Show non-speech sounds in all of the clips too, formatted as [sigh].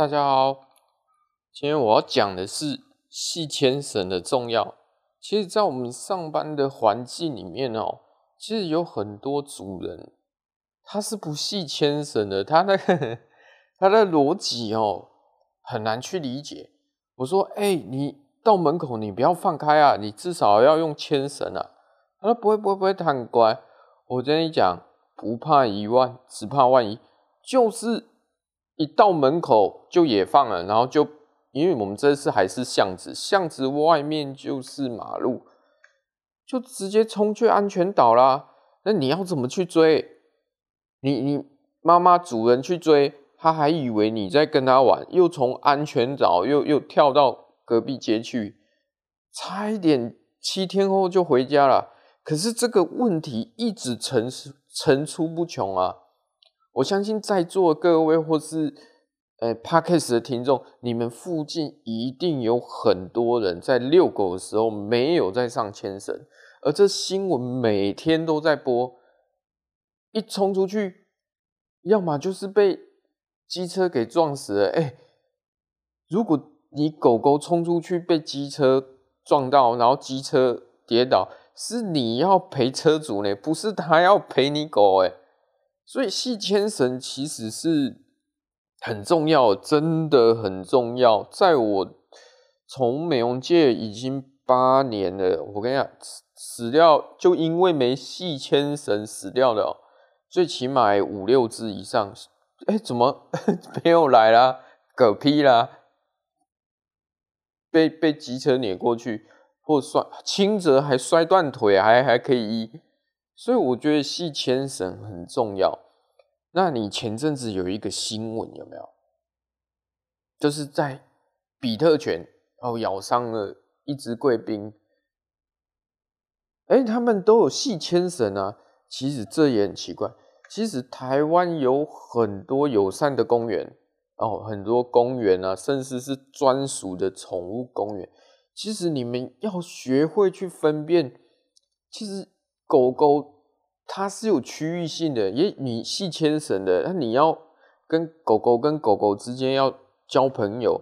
大家好，今天我要讲的是系牵绳的重要。其实，在我们上班的环境里面哦，其实有很多主人他是不系牵绳的，他那个 [laughs] 他的逻辑哦很难去理解。我说，哎、你到门口你不要放开啊，你至少要用牵绳啊。他说不会不会不会，他很乖。我跟你讲，不怕一万，只怕万一，就是。一到门口就也放了，然后就因为我们这次还是巷子，巷子外面就是马路，就直接冲去安全岛啦。那你要怎么去追？你你妈妈主人去追，他还以为你在跟他玩，又从安全岛又又跳到隔壁街去，差一点七天后就回家了。可是这个问题一直层出层出不穷啊。我相信在座各位或是呃 Podcast 的听众，你们附近一定有很多人在遛狗的时候没有在上牵绳，而这新闻每天都在播，一冲出去，要么就是被机车给撞死了。哎，如果你狗狗冲出去被机车撞到，然后机车跌倒，是你要赔车主呢，不是他要赔你狗哎。所以系牵绳其实是很重要，真的很重要。在我从美容界已经八年了，我跟你讲，死掉就因为没系牵绳死掉的，最起码五六只以上。哎，怎么 [laughs] 没有来啦？嗝屁啦？被被机车碾过去，或摔轻则还摔断腿，还还可以医。所以我觉得系牵绳很重要。那你前阵子有一个新闻有没有？就是在比特犬哦咬伤了一只贵宾，哎，他们都有系牵绳啊。其实这也很奇怪。其实台湾有很多友善的公园哦，很多公园啊，甚至是专属的宠物公园。其实你们要学会去分辨，其实狗狗它是有区域性的，因为你系牵绳的，那你要跟狗狗跟狗狗之间要交朋友，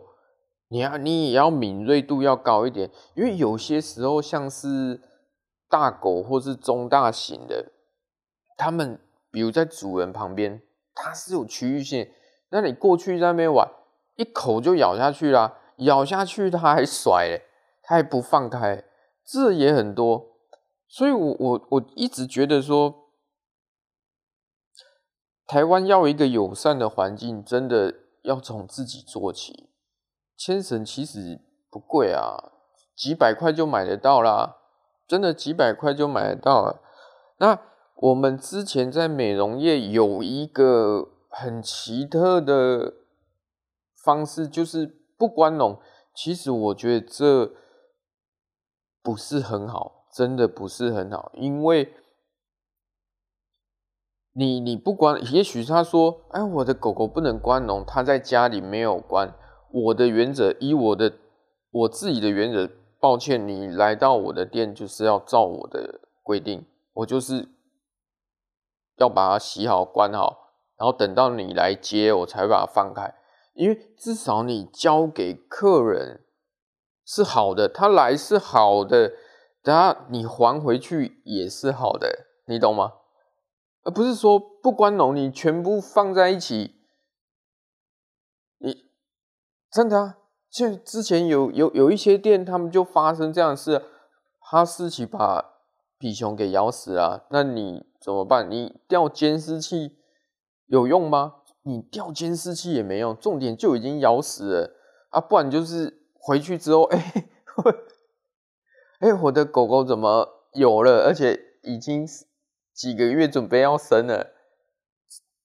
你要你也要敏锐度要高一点，因为有些时候像是大狗或是中大型的，它们比如在主人旁边，它是有区域性，那你过去在那边玩，一口就咬下去啦，咬下去它还甩嘞。他还不放开，这也很多，所以我我我一直觉得说，台湾要一个友善的环境，真的要从自己做起。牵绳其实不贵啊，几百块就买得到啦，真的几百块就买得到了。那我们之前在美容业有一个很奇特的方式，就是不关笼。其实我觉得这。不是很好，真的不是很好，因为你你不管，也许他说，哎，我的狗狗不能关笼，他在家里没有关。我的原则，以我的我自己的原则，抱歉，你来到我的店就是要照我的规定，我就是要把它洗好、关好，然后等到你来接，我才会把它放开，因为至少你交给客人。是好的，他来是好的，等下你还回去也是好的，你懂吗？而不是说不关笼，你全部放在一起，你真的啊？就之前有有有一些店，他们就发生这样的事，哈士奇把比熊给咬死了，那你怎么办？你调监视器有用吗？你调监视器也没用，重点就已经咬死了啊，不然就是。回去之后，哎、欸，哎、我的狗狗怎么有了？而且已经几个月准备要生了。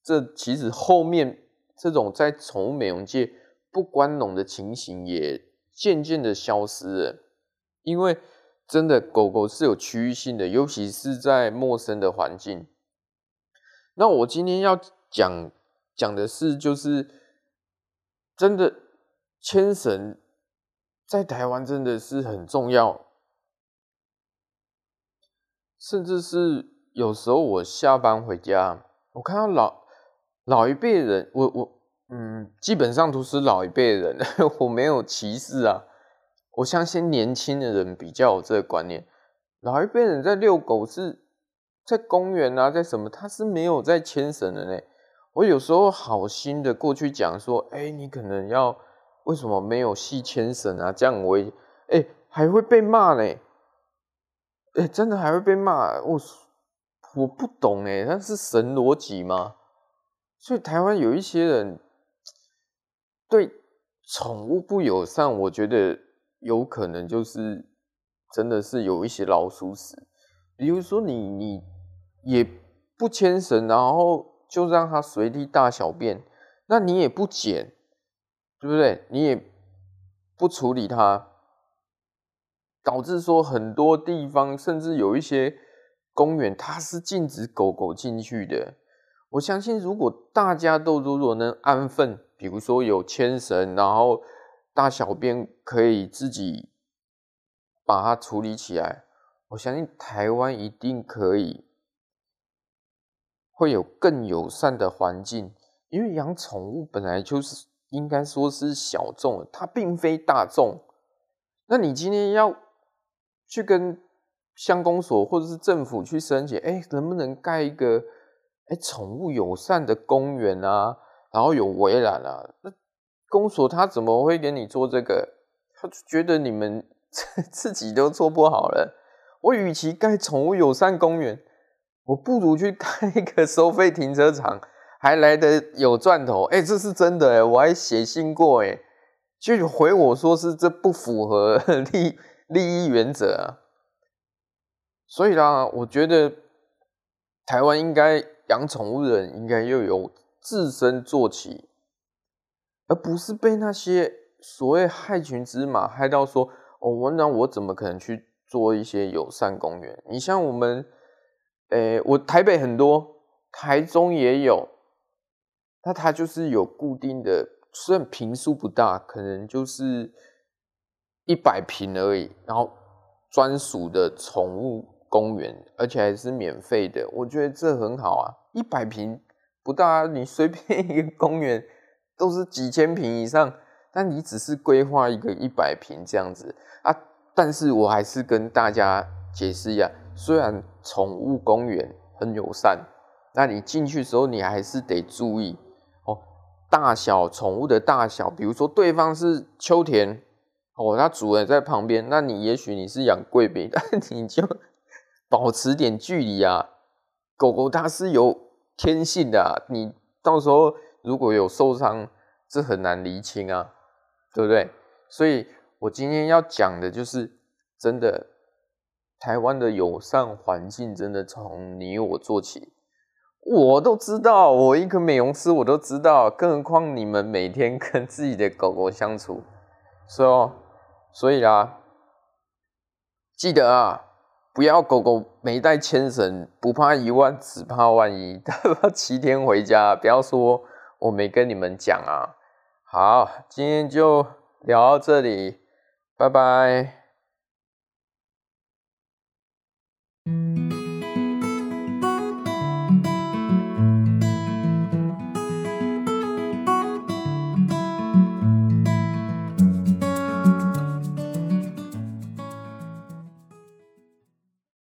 这其实后面这种在宠物美容界不关笼的情形也渐渐的消失了，因为真的狗狗是有区域性的，尤其是在陌生的环境。那我今天要讲讲的是，就是真的牵绳。在台湾真的是很重要，甚至是有时候我下班回家，我看到老老一辈人，我我嗯，基本上都是老一辈人，[laughs] 我没有歧视啊。我相信年轻的人比较有这个观念，老一辈人在遛狗是在公园啊，在什么，他是没有在牵绳的呢。我有时候好心的过去讲说，哎、你可能要为什么没有系牵绳啊？这样我哎、欸、还会被骂呢，哎、真的还会被骂。我我不懂哎，那是神逻辑吗？所以台湾有一些人对宠物不友善，我觉得有可能就是真的是有一些老鼠屎。比如说你你也不牵绳，然后。就让它随地大小便，那你也不捡，对不对？你也不处理它，导致说很多地方，甚至有一些公园，它是禁止狗狗进去的。我相信，如果大家都如果能安分，比如说有牵绳，然后大小便可以自己把它处理起来，我相信台湾一定可以。会有更友善的环境，因为养宠物本来就是应该说是小众，它并非大众。那你今天要去跟乡公所或者是政府去申请，哎，能不能盖一个哎宠物友善的公园啊？然后有围栏啊？那公所他怎么会给你做这个？他就觉得你们 [laughs] 自己都做不好了。我与其盖宠物友善公园。我不如去开一个收费停车场，还来得有赚头。哎、欸，这是真的哎，我还写信过哎，就回我说是这不符合 [laughs] 利利益原则啊。所以啦，我觉得台湾应该养宠物的人应该要有自身做起，而不是被那些所谓害群之马害到说哦，我那我怎么可能去做一些友善公园？你像我们。诶、我台北很多，台中也有，那它就是有固定的，虽然坪数不大，可能就是一百平而已，然后专属的宠物公园，而且还是免费的，我觉得这很好啊，一百平不大，你随便一个公园都是几千平以上，但你只是规划一个一百平这样子啊，但是我还是跟大家解释一下。虽然宠物公园很友善，那你进去的时候你还是得注意哦，大小宠物的大小，比如说对方是秋田哦，它主人在旁边，那你也许你是养贵宾，[laughs] 但你就 [laughs] 保持点距离啊。狗狗它是有天性的啊，你到时候如果有受伤，这很难厘清啊，对不对？所以我今天要讲的就是真的。台湾的友善环境真的从你我做起，我都知道，我一个美容师我都知道，更何况你们每天跟自己的狗狗相处，所以，所以啦，记得啊，不要狗狗没带牵绳，不怕一万，只怕万一，[laughs] 七天回家，不要说我没跟你们讲啊。好，今天就聊到这里，拜拜。